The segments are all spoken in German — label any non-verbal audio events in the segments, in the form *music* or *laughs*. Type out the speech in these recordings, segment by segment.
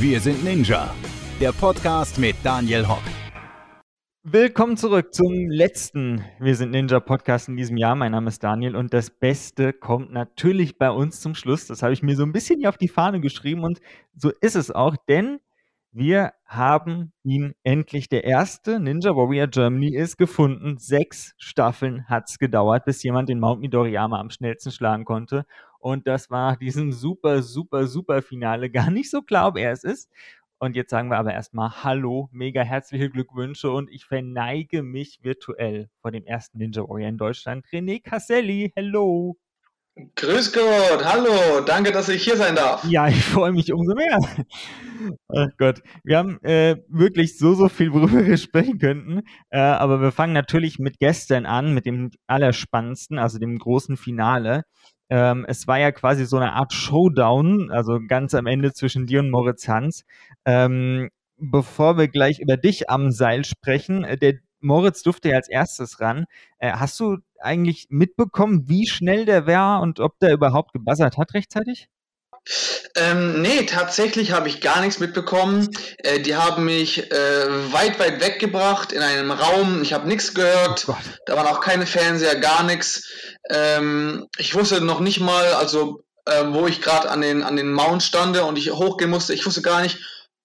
Wir sind Ninja, der Podcast mit Daniel Hock. Willkommen zurück zum letzten Wir sind Ninja Podcast in diesem Jahr. Mein Name ist Daniel und das Beste kommt natürlich bei uns zum Schluss. Das habe ich mir so ein bisschen hier auf die Fahne geschrieben und so ist es auch, denn wir haben ihn endlich. Der erste Ninja Warrior Germany ist gefunden. Sechs Staffeln hat es gedauert, bis jemand den Mount Midoriyama am schnellsten schlagen konnte. Und das war diesem super, super, super Finale gar nicht so klar, ob er es ist. Und jetzt sagen wir aber erstmal Hallo, mega herzliche Glückwünsche und ich verneige mich virtuell vor dem ersten Ninja Warrior in Deutschland. René Casselli, hello. Grüß Gott, hallo, danke, dass ich hier sein darf. Ja, ich freue mich umso mehr. Ach Gott, wir haben äh, wirklich so, so viel, worüber wir sprechen könnten. Äh, aber wir fangen natürlich mit gestern an, mit dem Allerspannendsten, also dem großen Finale. Ähm, es war ja quasi so eine Art Showdown, also ganz am Ende zwischen dir und Moritz Hans. Ähm, bevor wir gleich über dich am Seil sprechen, äh, der Moritz durfte ja als erstes ran. Äh, hast du eigentlich mitbekommen, wie schnell der war und ob der überhaupt gebuzzert hat rechtzeitig? Ähm, nee, tatsächlich habe ich gar nichts mitbekommen. Äh, die haben mich äh, weit, weit weggebracht in einem Raum. Ich habe nichts gehört. Oh da waren auch keine Fernseher, gar nichts. Ähm, ich wusste noch nicht mal, also äh, wo ich gerade an den, an den Mount stande und ich hochgehen musste. Ich wusste gar nicht,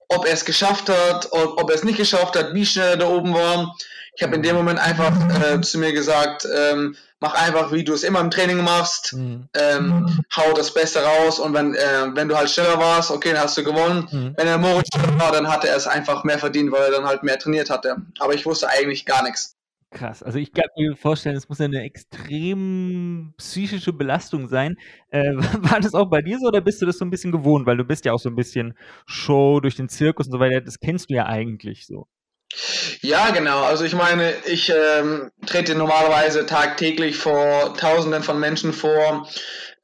ob er es geschafft hat, ob, ob er es nicht geschafft hat, wie schnell er da oben war. Ich habe in dem Moment einfach äh, zu mir gesagt, ähm, mach einfach, wie du es immer im Training machst, mhm. ähm, hau das Beste raus und wenn, äh, wenn du halt schneller warst, okay, dann hast du gewonnen. Mhm. Wenn der Moritz schneller war, dann hatte er es einfach mehr verdient, weil er dann halt mehr trainiert hatte. Aber ich wusste eigentlich gar nichts. Krass. Also ich kann mir vorstellen, es muss ja eine extrem psychische Belastung sein. Äh, *laughs* war das auch bei dir so oder bist du das so ein bisschen gewohnt? Weil du bist ja auch so ein bisschen Show durch den Zirkus und so weiter. Das kennst du ja eigentlich so. Ja, genau. Also ich meine, ich ähm, trete normalerweise tagtäglich vor Tausenden von Menschen vor.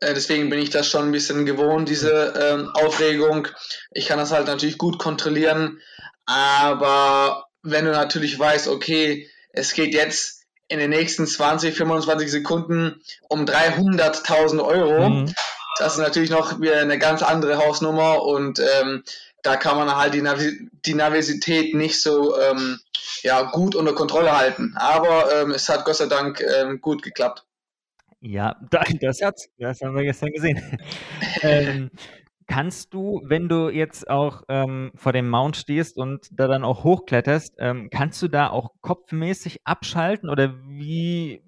Äh, deswegen bin ich das schon ein bisschen gewohnt, diese ähm, Aufregung. Ich kann das halt natürlich gut kontrollieren. Aber wenn du natürlich weißt, okay, es geht jetzt in den nächsten 20, 25 Sekunden um 300.000 Euro, mhm. das ist natürlich noch wieder eine ganz andere Hausnummer und ähm, da kann man halt die, Navi die Nervosität nicht so ähm, ja, gut unter Kontrolle halten. Aber ähm, es hat Gott sei Dank ähm, gut geklappt. Ja, das hat's. Das haben wir gestern gesehen. *laughs* ähm, kannst du, wenn du jetzt auch ähm, vor dem Mount stehst und da dann auch hochkletterst, ähm, kannst du da auch kopfmäßig abschalten oder wie?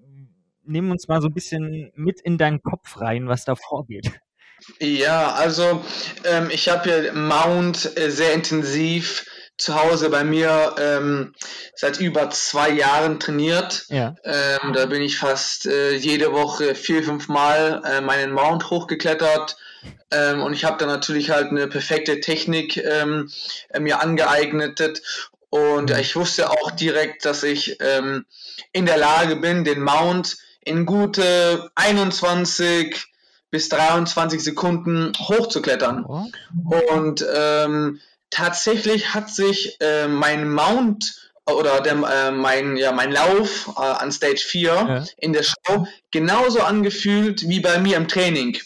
Nimm uns mal so ein bisschen mit in deinen Kopf rein, was da vorgeht. Ja, also ähm, ich habe ja Mount äh, sehr intensiv zu Hause bei mir ähm, seit über zwei Jahren trainiert. Ja. Ähm, da bin ich fast äh, jede Woche vier, fünf Mal äh, meinen Mount hochgeklettert. Ähm, und ich habe da natürlich halt eine perfekte Technik ähm, äh, mir angeeignet. Und mhm. ich wusste auch direkt, dass ich ähm, in der Lage bin, den Mount in gute 21, bis 23 Sekunden hochzuklettern. Oh. Und ähm, tatsächlich hat sich äh, mein Mount oder der, äh, mein, ja, mein Lauf äh, an Stage 4 ja. in der Show genauso angefühlt wie bei mir im Training.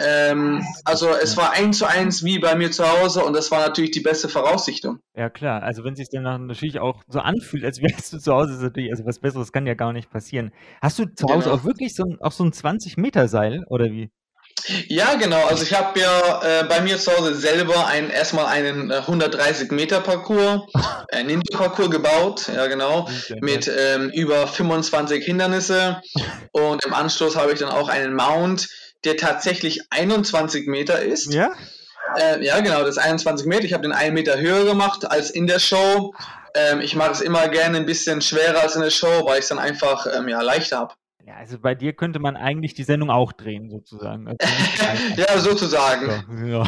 Ähm, also es war eins zu eins wie bei mir zu Hause und das war natürlich die beste Voraussichtung. Ja klar, also wenn es sich dann natürlich auch so anfühlt, als wärst du zu Hause, ist natürlich, also was Besseres kann ja gar nicht passieren. Hast du zu Hause genau. auch wirklich so ein, auch so ein 20 Meter Seil oder wie? Ja, genau. Also ich habe ja äh, bei mir zu Hause selber ein, erstmal einen äh, 130 Meter Parcours, ein Ninja Parcours gebaut, ja genau, mit ähm, über 25 Hindernisse und im Anschluss habe ich dann auch einen Mount, der tatsächlich 21 Meter ist. Ja? Äh, ja, genau, das ist 21 Meter. Ich habe den einen Meter höher gemacht als in der Show. Ähm, ich mache es immer gerne ein bisschen schwerer als in der Show, weil ich es dann einfach ähm, ja, leichter habe. Ja, also bei dir könnte man eigentlich die Sendung auch drehen, sozusagen. Also *laughs* ja, sozusagen. So, ja.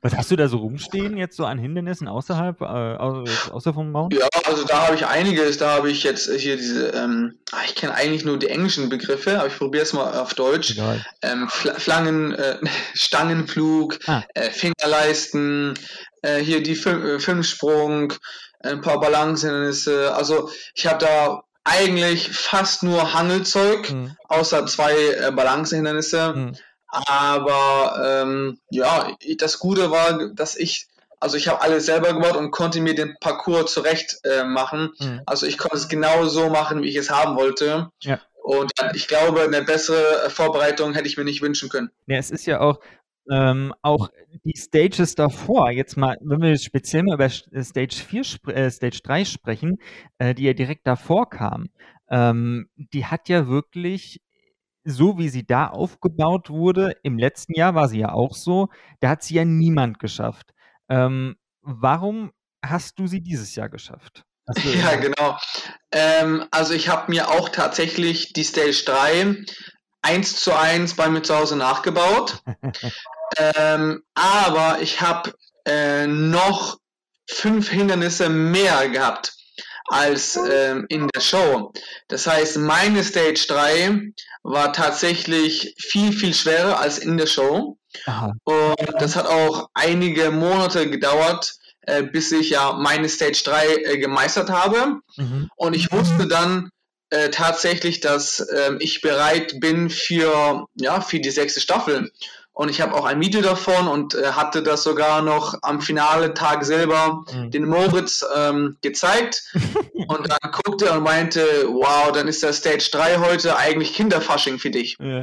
Was hast du da so rumstehen jetzt so an Hindernissen außerhalb, äh, außer vom Mount? Ja, also da habe ich einiges. Da habe ich jetzt hier diese, ähm, ah, ich kenne eigentlich nur die englischen Begriffe, aber ich probiere es mal auf Deutsch. Ähm, Flangen, äh, *laughs* Stangenflug, ah. äh, Fingerleisten, äh, hier die Fün Fünfsprung, ein paar Balancehindernisse. Also ich habe da eigentlich fast nur Hangelzeug, mhm. außer zwei äh, Balancehindernisse. Mhm. Aber ähm, ja, das Gute war, dass ich Also ich habe alles selber gebaut und konnte mir den Parcours zurecht äh, machen. Mhm. Also ich konnte es genau so machen, wie ich es haben wollte. Ja. Und ich glaube, eine bessere Vorbereitung hätte ich mir nicht wünschen können. Ja, es ist ja auch, ähm, auch die Stages davor, jetzt mal, wenn wir speziell mal über Stage 4, äh, Stage 3 sprechen, äh, die ja direkt davor kam, ähm, die hat ja wirklich so wie sie da aufgebaut wurde, im letzten Jahr war sie ja auch so, da hat sie ja niemand geschafft. Ähm, warum hast du sie dieses Jahr geschafft? *laughs* Ja, genau. Ähm, also ich habe mir auch tatsächlich die Stage 3 eins zu eins bei mir zu Hause nachgebaut. *laughs* ähm, aber ich habe äh, noch fünf Hindernisse mehr gehabt als ähm, in der Show. Das heißt, meine Stage 3 war tatsächlich viel, viel schwerer als in der Show. Aha. Und das hat auch einige Monate gedauert, äh, bis ich ja meine Stage 3 äh, gemeistert habe. Mhm. Und ich wusste dann äh, tatsächlich, dass ähm, ich bereit bin für, ja, für die sechste Staffel. Und ich habe auch ein Video davon und äh, hatte das sogar noch am finale Tag selber mhm. den Moritz ähm, gezeigt. *laughs* und dann guckte er und meinte, wow, dann ist das Stage 3 heute eigentlich Kinderfasching für dich. Ja.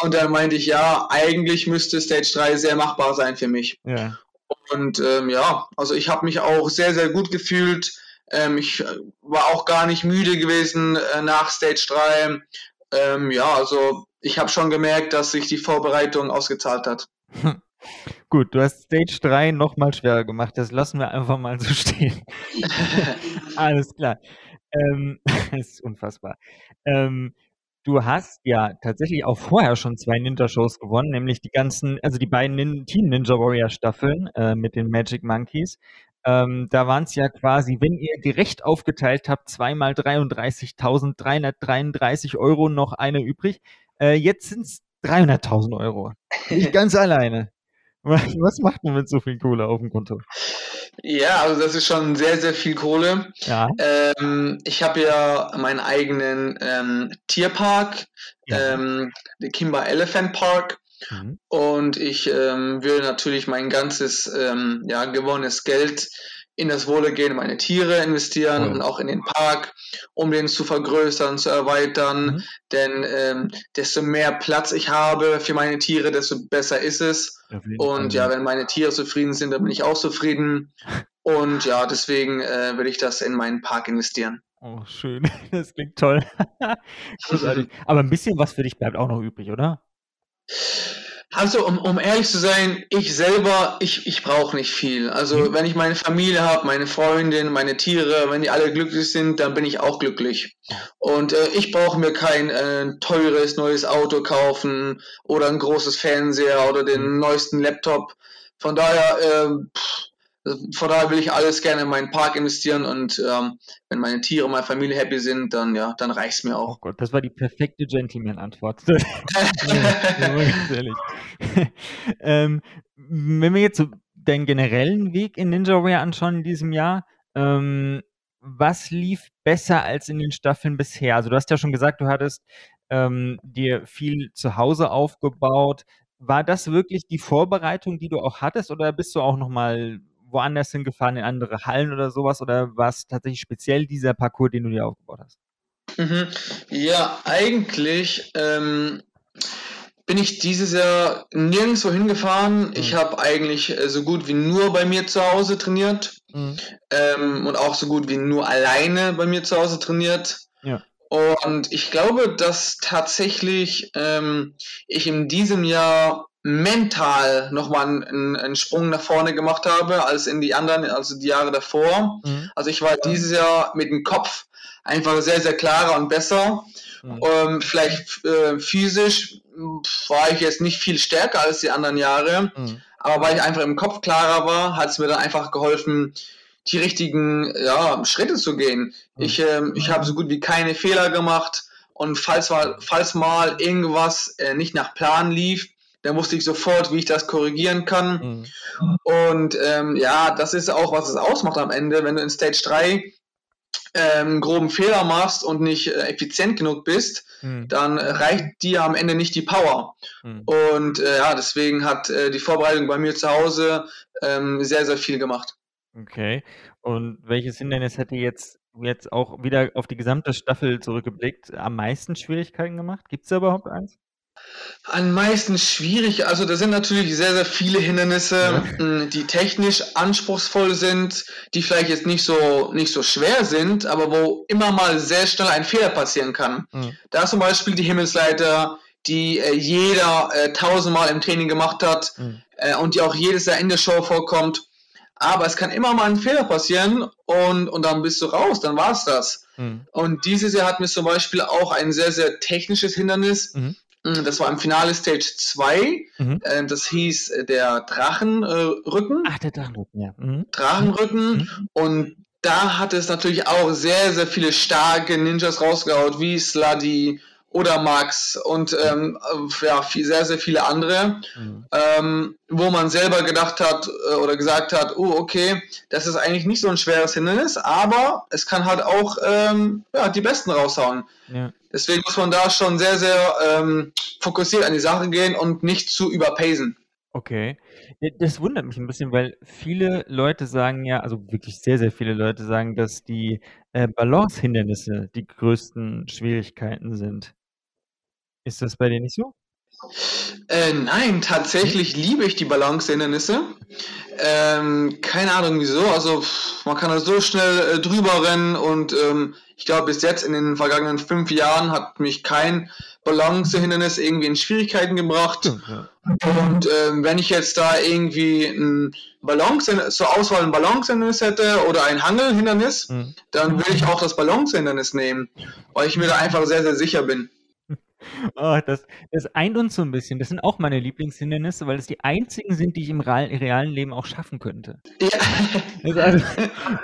Und dann meinte ich, ja, eigentlich müsste Stage 3 sehr machbar sein für mich. Ja. Und ähm, ja, also ich habe mich auch sehr, sehr gut gefühlt. Ähm, ich äh, war auch gar nicht müde gewesen äh, nach Stage 3. Ähm, ja, also ich habe schon gemerkt, dass sich die Vorbereitung ausgezahlt hat. *laughs* Gut, du hast Stage 3 nochmal schwerer gemacht. Das lassen wir einfach mal so stehen. *laughs* Alles klar. Ähm, das *laughs* ist unfassbar. Ähm, du hast ja tatsächlich auch vorher schon zwei Ninja-Shows gewonnen, nämlich die ganzen, also die beiden Nin Team Ninja Warrior Staffeln äh, mit den Magic Monkeys. Ähm, da waren es ja quasi, wenn ihr gerecht aufgeteilt habt, zweimal 33.333 Euro, noch eine übrig. Äh, jetzt sind es 300.000 Euro. Ich *laughs* ganz alleine. Was macht man mit so viel Kohle auf dem Konto? Ja, also das ist schon sehr, sehr viel Kohle. Ja. Ähm, ich habe ja meinen eigenen ähm, Tierpark, ja. ähm, den Kimba Elephant Park. Mhm. Und ich ähm, will natürlich mein ganzes ähm, ja, gewonnenes Geld in das Wohlergehen meiner Tiere investieren und auch in den Park, um den zu vergrößern, zu erweitern. Mhm. Denn ähm, desto mehr Platz ich habe für meine Tiere, desto besser ist es. Und ja, wenn meine Tiere zufrieden sind, dann bin ich auch zufrieden. Und ja, deswegen äh, will ich das in meinen Park investieren. Oh, schön. *laughs* Das klingt toll. *laughs* Aber ein bisschen was für dich bleibt auch noch übrig, oder? Also, um, um ehrlich zu sein, ich selber, ich, ich brauche nicht viel. Also, mhm. wenn ich meine Familie habe, meine Freundin, meine Tiere, wenn die alle glücklich sind, dann bin ich auch glücklich. Und äh, ich brauche mir kein äh, teures neues Auto kaufen oder ein großes Fernseher oder den mhm. neuesten Laptop. Von daher, äh, pff, von daher will ich alles gerne in meinen Park investieren und ähm, wenn meine Tiere meine Familie happy sind, dann ja, dann reicht's mir auch. Oh Gott, das war die perfekte Gentleman-Antwort. *laughs* *laughs* ähm, wenn wir jetzt so deinen generellen Weg in Ninja Warrior anschauen in diesem Jahr, ähm, was lief besser als in den Staffeln bisher? Also du hast ja schon gesagt, du hattest ähm, dir viel zu Hause aufgebaut. War das wirklich die Vorbereitung, die du auch hattest, oder bist du auch noch mal woanders hingefahren, in andere Hallen oder sowas? Oder war es tatsächlich speziell dieser Parcours, den du dir aufgebaut hast? Mhm. Ja, eigentlich ähm, bin ich dieses Jahr nirgendwo hingefahren. Mhm. Ich habe eigentlich äh, so gut wie nur bei mir zu Hause trainiert mhm. ähm, und auch so gut wie nur alleine bei mir zu Hause trainiert. Ja. Und ich glaube, dass tatsächlich ähm, ich in diesem Jahr mental nochmal einen, einen Sprung nach vorne gemacht habe als in die anderen, also die Jahre davor. Mhm. Also ich war dieses Jahr mit dem Kopf einfach sehr, sehr klarer und besser. Mhm. Ähm, vielleicht äh, physisch war ich jetzt nicht viel stärker als die anderen Jahre, mhm. aber weil ich einfach im Kopf klarer war, hat es mir dann einfach geholfen, die richtigen ja, Schritte zu gehen. Ich, äh, ich habe so gut wie keine Fehler gemacht und falls mal, falls mal irgendwas äh, nicht nach Plan lief, da wusste ich sofort, wie ich das korrigieren kann. Mhm. Und ähm, ja, das ist auch, was es ausmacht am Ende, wenn du in Stage 3 ähm, groben Fehler machst und nicht äh, effizient genug bist, mhm. dann reicht dir am Ende nicht die Power. Mhm. Und äh, ja, deswegen hat äh, die Vorbereitung bei mir zu Hause ähm, sehr, sehr viel gemacht. Okay. Und welches Hindernis hätte jetzt jetzt auch wieder auf die gesamte Staffel zurückgeblickt am meisten Schwierigkeiten gemacht? Gibt es da überhaupt eins? Am meisten schwierig, also da sind natürlich sehr, sehr viele Hindernisse, ja. Hm, die technisch anspruchsvoll sind, die vielleicht jetzt nicht so, nicht so schwer sind, aber wo immer mal sehr schnell ein Fehler passieren kann. Mhm. Da ist zum Beispiel die Himmelsleiter, die äh, jeder äh, tausendmal im Training gemacht hat mhm. äh, und die auch jedes Jahr in der Show vorkommt. Aber es kann immer mal ein Fehler passieren und, und dann bist du raus, dann war es das. Mhm. Und dieses Jahr hatten wir zum Beispiel auch ein sehr, sehr technisches Hindernis. Mhm. Mm, das war im Finale Stage 2. Mhm. Äh, das hieß äh, der Drachenrücken. Ach, der Drachenrücken, ja. Mhm. Drachenrücken. Mhm. Und da hat es natürlich auch sehr, sehr viele starke Ninjas rausgehaut, wie Sluddy, oder Max und ähm, ja, viel, sehr, sehr viele andere, mhm. ähm, wo man selber gedacht hat äh, oder gesagt hat, oh, okay, das ist eigentlich nicht so ein schweres Hindernis, aber es kann halt auch ähm, ja, die Besten raushauen. Ja. Deswegen muss man da schon sehr, sehr ähm, fokussiert an die Sache gehen und nicht zu überpacen. Okay. Das wundert mich ein bisschen, weil viele Leute sagen ja, also wirklich sehr, sehr viele Leute sagen, dass die äh, Balance-Hindernisse die größten Schwierigkeiten sind. Ist das bei dir nicht so? Äh, nein, tatsächlich liebe ich die Balance-Hindernisse. Ähm, keine Ahnung wieso. Also man kann da so schnell äh, drüber rennen und ähm, ich glaube bis jetzt in den vergangenen fünf Jahren hat mich kein Balance-Hindernis irgendwie in Schwierigkeiten gebracht. Ja. Und ähm, wenn ich jetzt da irgendwie ein Balance zur Auswahl ein Balance-Hindernis hätte oder ein Hangelhindernis, mhm. dann würde ich auch das Balance-Hindernis nehmen, weil ich mir da einfach sehr, sehr sicher bin. Oh, das, das eint uns so ein bisschen. Das sind auch meine Lieblingshindernisse, weil es die einzigen sind, die ich im realen Leben auch schaffen könnte. Ja. Also,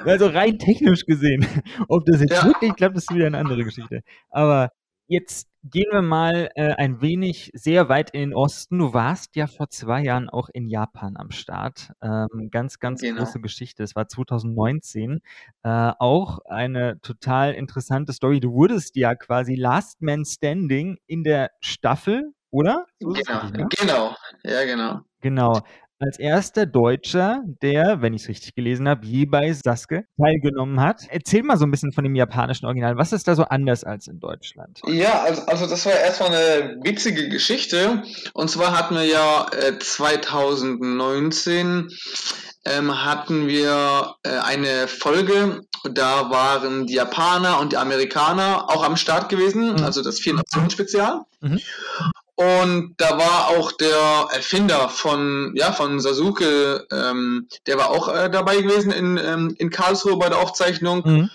also, rein technisch gesehen. Ob das jetzt ja. wirklich klappt, ist wieder eine andere Geschichte. Aber Jetzt gehen wir mal äh, ein wenig sehr weit in den Osten. Du warst ja vor zwei Jahren auch in Japan am Start. Ähm, ganz, ganz genau. große Geschichte. Es war 2019. Äh, auch eine total interessante Story. Du wurdest ja quasi Last Man Standing in der Staffel, oder? So genau, richtig, ne? genau. Ja, genau. Genau als erster Deutscher, der, wenn ich es richtig gelesen habe, je bei Sasuke teilgenommen hat. Erzähl mal so ein bisschen von dem japanischen Original. Was ist da so anders als in Deutschland? Ja, also, also das war erstmal eine witzige Geschichte. Und zwar hatten wir ja äh, 2019 ähm, hatten wir äh, eine Folge, da waren die Japaner und die Amerikaner auch am Start gewesen, mhm. also das Vier-Nationen-Spezial. Mhm. Und da war auch der Erfinder von, ja, von Sasuke, ähm, der war auch äh, dabei gewesen in, ähm, in Karlsruhe bei der Aufzeichnung. Mhm.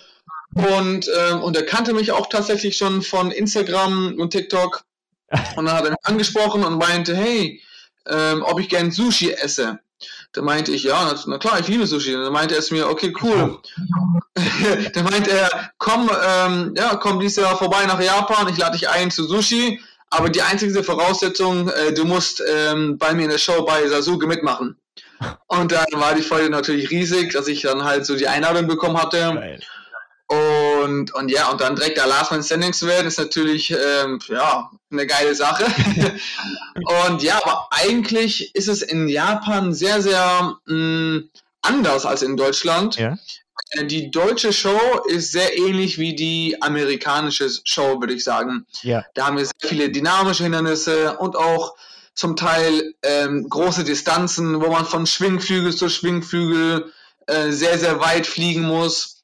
Und, ähm, und er kannte mich auch tatsächlich schon von Instagram und TikTok. *laughs* Und dann hat er mich angesprochen und meinte, hey, ähm, ob ich gern Sushi esse. Da meinte ich, ja, na, klar, ich liebe Sushi. Und dann meinte er es mir, okay, cool. *laughs* da meinte er, komm, ähm, ja, komm dieses Jahr vorbei nach Japan, ich lade dich ein zu Sushi. Aber die einzige Voraussetzung, äh, du musst ähm, bei mir in der Show bei Sasuke mitmachen. Und dann war die Folge natürlich riesig, dass ich dann halt so die Einladung bekommen hatte. Und, und ja, und dann direkt der Last Man Standing zu werden, ist natürlich ähm, ja, eine geile Sache. *laughs* und ja, aber eigentlich ist es in Japan sehr, sehr mh, mm, anders als in Deutschland. Ja. Äh, die deutsche Show ist sehr ähnlich wie die amerikanische Show, würde ich sagen. Ja. Da haben wir sehr viele dynamische Hindernisse und auch zum Teil ähm, große Distanzen, wo man von Schwingflügel zu Schwingflügel äh, sehr, sehr weit fliegen muss.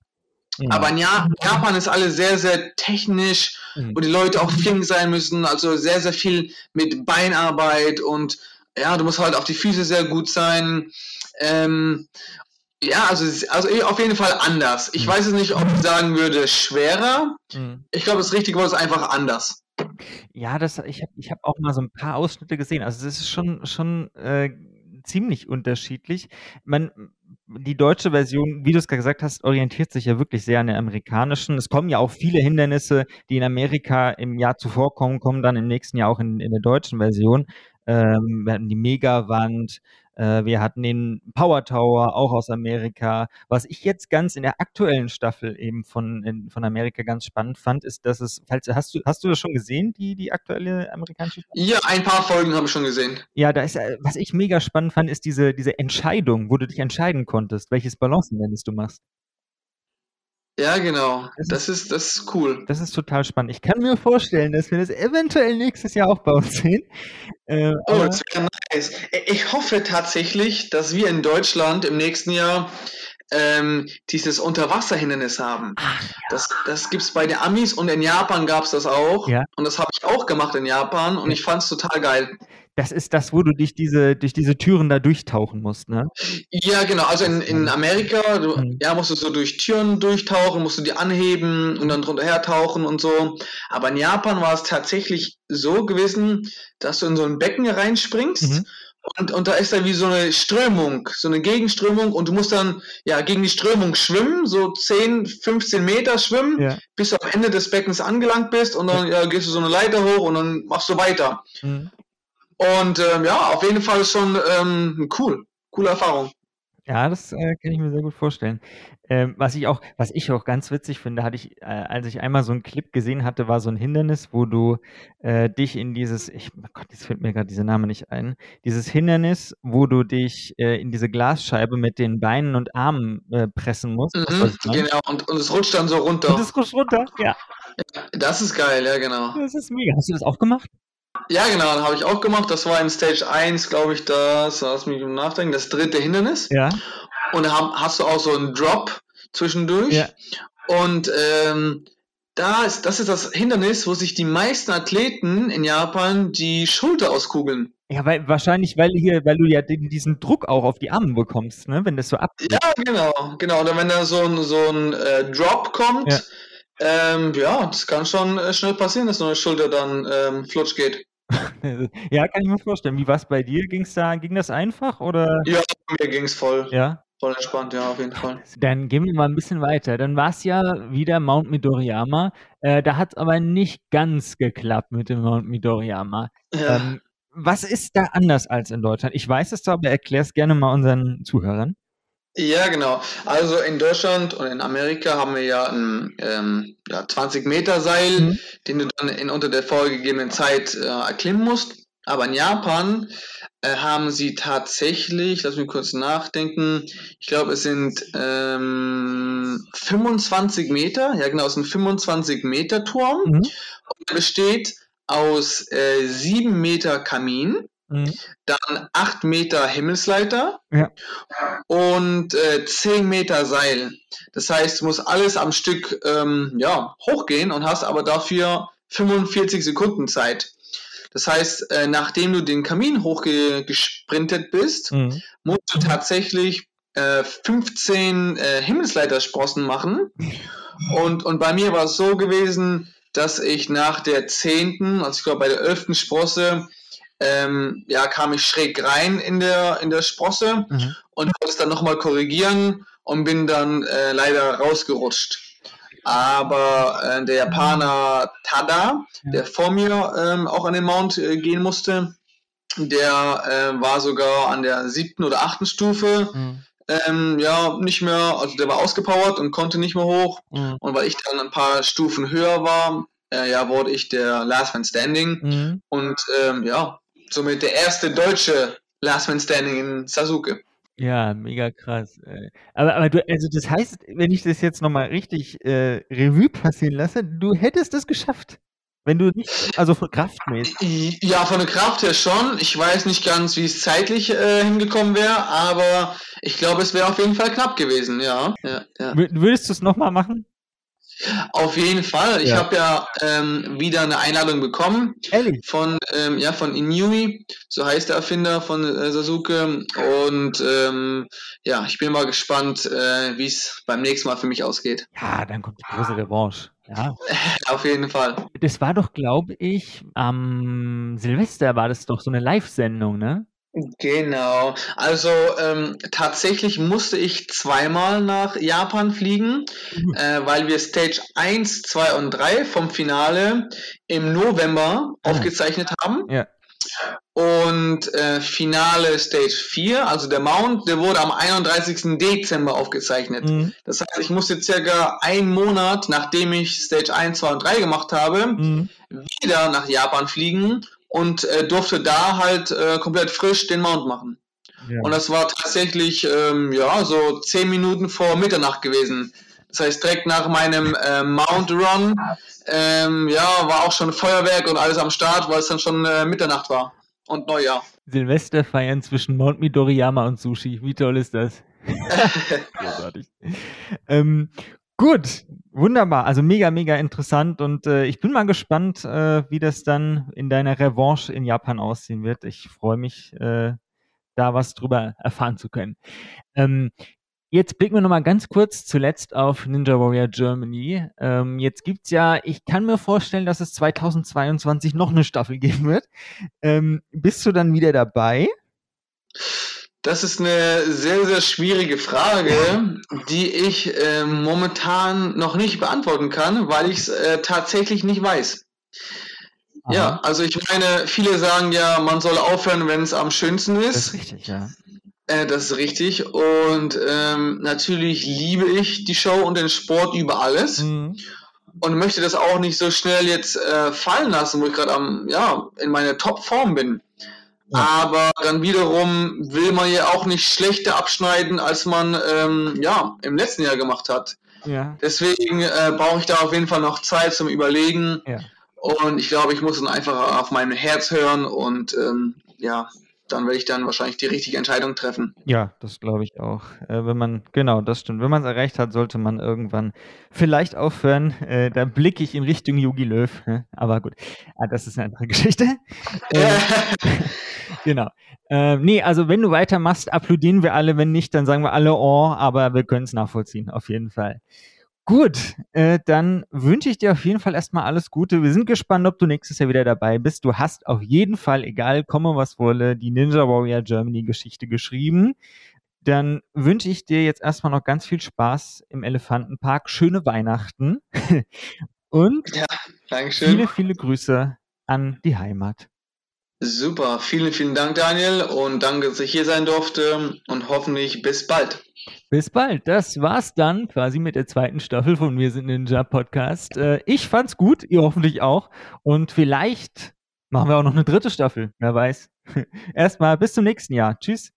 Mhm. Aber in Japan ist alles sehr, sehr technisch, mhm. wo die Leute auch flink sein müssen, also sehr, sehr viel mit Beinarbeit und ja, du musst halt auf die Füße sehr gut sein. Ähm, ja, also, also auf jeden Fall anders. Ich mhm. weiß es nicht, ob ich sagen würde schwerer. Mhm. Ich glaube, das richtige Wort ist einfach anders. Ja, das, ich habe ich hab auch mal so ein paar Ausschnitte gesehen. Also das ist schon, schon äh, ziemlich unterschiedlich. Man, die deutsche Version, wie du es gesagt hast, orientiert sich ja wirklich sehr an der amerikanischen. Es kommen ja auch viele Hindernisse, die in Amerika im Jahr zuvor kommen, kommen dann im nächsten Jahr auch in, in der deutschen Version. ähm, wir hatten die Megawand, äh, wir hatten den Power Tower, auch aus Amerika. Was ich jetzt ganz in der aktuellen Staffel eben von, in, von Amerika ganz spannend fand, ist, dass es, falls, hast du, hast du das schon gesehen, die, die aktuelle amerikanische Staffel? Ja, ein paar Folgen habe ich schon gesehen. Ja, da ist, äh, was ich mega spannend fand, ist diese, diese Entscheidung, wo du dich entscheiden konntest, welches Balancentennis du machst. Ja, genau. Das, das ist, das ist cool. Das ist total spannend. Ich kann mir vorstellen, dass wir das eventuell nächstes Jahr auch bei uns sehen. Äh, oh, das wäre nice. Ich hoffe tatsächlich, dass wir in Deutschland im nächsten Jahr ähm, dieses Unterwasserhindernis haben. Ach, ja. Das, das gibt es bei den Amis und in Japan gab es das auch. Ja. Und das habe ich auch gemacht in Japan und ich fand es total geil. Das ist das, wo du dich diese, durch diese Türen da durchtauchen musst, ne? Ja, genau. Also in, in Amerika, du, mhm. ja, musst du so durch Türen durchtauchen, musst du die anheben und dann drunter hertauchen und so. Aber in Japan war es tatsächlich so gewesen, dass du in so ein Becken reinspringst mhm. und, und da ist dann wie so eine Strömung, so eine Gegenströmung und du musst dann ja gegen die Strömung schwimmen, so 10, 15 Meter schwimmen, ja. bis du am Ende des Beckens angelangt bist und dann ja, gehst du so eine Leiter hoch und dann machst du weiter. Mhm. Und ähm, ja, auf jeden Fall schon ähm, cool. Coole Erfahrung. Ja, das äh, kann ich mir sehr gut vorstellen. Ähm, was ich auch, was ich auch ganz witzig finde, hatte ich, äh, als ich einmal so einen Clip gesehen hatte, war so ein Hindernis, wo du äh, dich in dieses, ich, oh Gott, jetzt fällt mir gerade dieser Name nicht ein, dieses Hindernis, wo du dich äh, in diese Glasscheibe mit den Beinen und Armen äh, pressen musst. Mhm, genau, und, und es rutscht dann so runter. Und es rutscht runter, ja. ja. Das ist geil, ja, genau. Das ist mega. Hast du das auch gemacht? Ja, genau, das habe ich auch gemacht. Das war in Stage 1, glaube ich, das, lass mich im Nachdenken, das dritte Hindernis. Ja. Und da hast du auch so einen Drop zwischendurch. Ja. Und ähm, da ist, das ist das Hindernis, wo sich die meisten Athleten in Japan die Schulter auskugeln. Ja, weil wahrscheinlich, weil hier, weil du ja diesen Druck auch auf die Arme bekommst, ne, wenn das so ab. Ja, genau, genau. Oder wenn da so ein so ein äh, Drop kommt, ja. Ähm, ja, das kann schon äh, schnell passieren, dass so eine Schulter dann ähm, flutsch geht. *laughs* ja, kann ich mir vorstellen. Wie war es bei dir? Ging's da, ging das einfach oder? Ja, mir ging es voll. Ja. Voll entspannt, ja, auf jeden Fall. Dann gehen wir mal ein bisschen weiter. Dann war es ja wieder Mount Midoriyama. Äh, da hat es aber nicht ganz geklappt mit dem Mount Midoriyama. Ja. Ähm, was ist da anders als in Deutschland? Ich weiß es zwar, aber erklär es gerne mal unseren Zuhörern. Ja, genau. Also in Deutschland und in Amerika haben wir ja ein ähm, ja, 20 Meter Seil, mhm. den du dann in unter der vorgegebenen Zeit äh, erklimmen musst. Aber in Japan äh, haben sie tatsächlich, lass mich kurz nachdenken, ich glaube es sind ähm, 25 Meter, ja genau, es ist ein 25 Meter Turm mhm. und er besteht aus äh, 7 Meter Kamin Mhm. Dann 8 Meter Himmelsleiter ja. und äh, 10 Meter Seil. Das heißt, du musst alles am Stück ähm, ja, hochgehen und hast aber dafür 45 Sekunden Zeit. Das heißt, äh, nachdem du den Kamin hochgesprintet bist, mhm. musst du tatsächlich äh, 15 äh, Himmelsleitersprossen machen. Und, und bei mir war es so gewesen, dass ich nach der zehnten, also ich glaube bei der elften Sprosse, ähm, ja, kam ich schräg rein in der, in der Sprosse mhm. und wollte es dann nochmal korrigieren und bin dann äh, leider rausgerutscht. Aber äh, der Japaner Tada, ja. der vor mir ähm, auch an den Mount äh, gehen musste, der äh, war sogar an der siebten oder achten Stufe. Mhm. Ähm, ja, nicht mehr, also der war ausgepowert und konnte nicht mehr hoch. Mhm. Und weil ich dann ein paar Stufen höher war, äh, ja, wurde ich der Last Man Standing. Mhm. Und ähm, ja, somit der erste deutsche Last Man Standing in Sasuke. Ja, mega krass. Aber, aber du, also das heißt, wenn ich das jetzt nochmal richtig äh, Revue passieren lasse, du hättest es geschafft. Wenn du nicht, also von kraftmäßig. Ja, von der Kraft her schon. Ich weiß nicht ganz, wie es zeitlich äh, hingekommen wäre, aber ich glaube, es wäre auf jeden Fall knapp gewesen, ja. ja, ja. Würdest du es nochmal machen? Auf jeden Fall. Ich ja. habe ja ähm, wieder eine Einladung bekommen Ehrlich? von ähm, ja von Inui, so heißt der Erfinder von äh, Sasuke. Und ähm, ja, ich bin mal gespannt, äh, wie es beim nächsten Mal für mich ausgeht. Ja, dann kommt die große Revanche. Ja. *laughs* Auf jeden Fall. Das war doch, glaube ich, am Silvester war das doch so eine Live-Sendung, ne? Genau. Also ähm, tatsächlich musste ich zweimal nach Japan fliegen, mhm. äh, weil wir Stage 1, 2 und 3 vom Finale im November mhm. aufgezeichnet haben. Ja. Und äh, Finale Stage 4, also der Mount, der wurde am 31. Dezember aufgezeichnet. Mhm. Das heißt, ich musste circa einen Monat, nachdem ich Stage 1, 2 und 3 gemacht habe, mhm. wieder nach Japan fliegen und äh, durfte da halt äh, komplett frisch den Mount machen. Ja. Und das war tatsächlich ähm, ja so zehn Minuten vor Mitternacht gewesen. Das heißt, direkt nach meinem äh, Mount Run, ähm, ja, war auch schon Feuerwerk und alles am Start, weil es dann schon äh, Mitternacht war und Neujahr. Silvester feiern zwischen Mount Midoriyama und Sushi. Wie toll ist das? *laughs* Großartig. ähm, gut, wunderbar. Also mega, mega interessant und äh, ich bin mal gespannt, äh, wie das dann in deiner Revanche in Japan aussehen wird. Ich freue mich, äh, da was drüber erfahren zu können. Ähm, Jetzt blicken wir nochmal ganz kurz zuletzt auf Ninja Warrior Germany. Ähm, jetzt gibt's ja, ich kann mir vorstellen, dass es 2022 noch eine Staffel geben wird. Ähm, bist du dann wieder dabei? Das ist eine sehr, sehr schwierige Frage, die ich äh, momentan noch nicht beantworten kann, weil ich es äh, tatsächlich nicht weiß. Aha. Ja, also ich meine, viele sagen ja, man soll aufhören, wenn es am schönsten ist. Das ist richtig, ja. Äh, das ist richtig. Und ähm, natürlich liebe ich die Show und den Sport über alles. Mhm. Und möchte das auch nicht so schnell jetzt äh, fallen lassen, wo ich gerade am, ja, in meiner Top-Form bin. Ja. Aber dann wiederum will man ja auch nicht schlechter abschneiden, als man ähm, ja im letzten Jahr gemacht hat. Ja. Deswegen äh, brauche ich da auf jeden Fall noch Zeit zum Überlegen. Ja. Und ich glaube, ich muss dann einfach auf mein Herz hören und ähm, ja, dann werde ich dann wahrscheinlich die richtige Entscheidung treffen. Ja, das glaube ich auch. Äh, wenn man, genau, das stimmt. Wenn man es erreicht hat, sollte man irgendwann vielleicht aufhören. Äh, da blicke ich in Richtung Yogi Löw. Aber gut, ah, das ist eine andere *laughs* Geschichte. äh, *laughs* genau. Äh, nee, also wenn du weitermachst, applaudieren wir alle. Wenn nicht, dann sagen wir alle oh, aber wir können es nachvollziehen, auf jeden Fall. Gut, äh, dann wünsche ich dir auf jeden Fall erstmal alles Gute. Wir sind gespannt, ob du nächstes Jahr wieder dabei bist. Du hast auf jeden Fall, egal komme was wolle, die Ninja Warrior Germany Geschichte geschrieben. Dann wünsche ich dir jetzt erstmal noch ganz viel Spaß im Elefantenpark, schöne Weihnachten *laughs* und ja, viele, viele Grüße an die Heimat. Super, vielen, vielen Dank, Daniel, und danke, dass ich hier sein durfte und hoffentlich bis bald. Bis bald. Das war's dann quasi mit der zweiten Staffel von Wir sind Ninja Podcast. Äh, ich fand's gut, ihr hoffentlich auch. Und vielleicht machen wir auch noch eine dritte Staffel. Wer weiß. *laughs* Erstmal bis zum nächsten Jahr. Tschüss.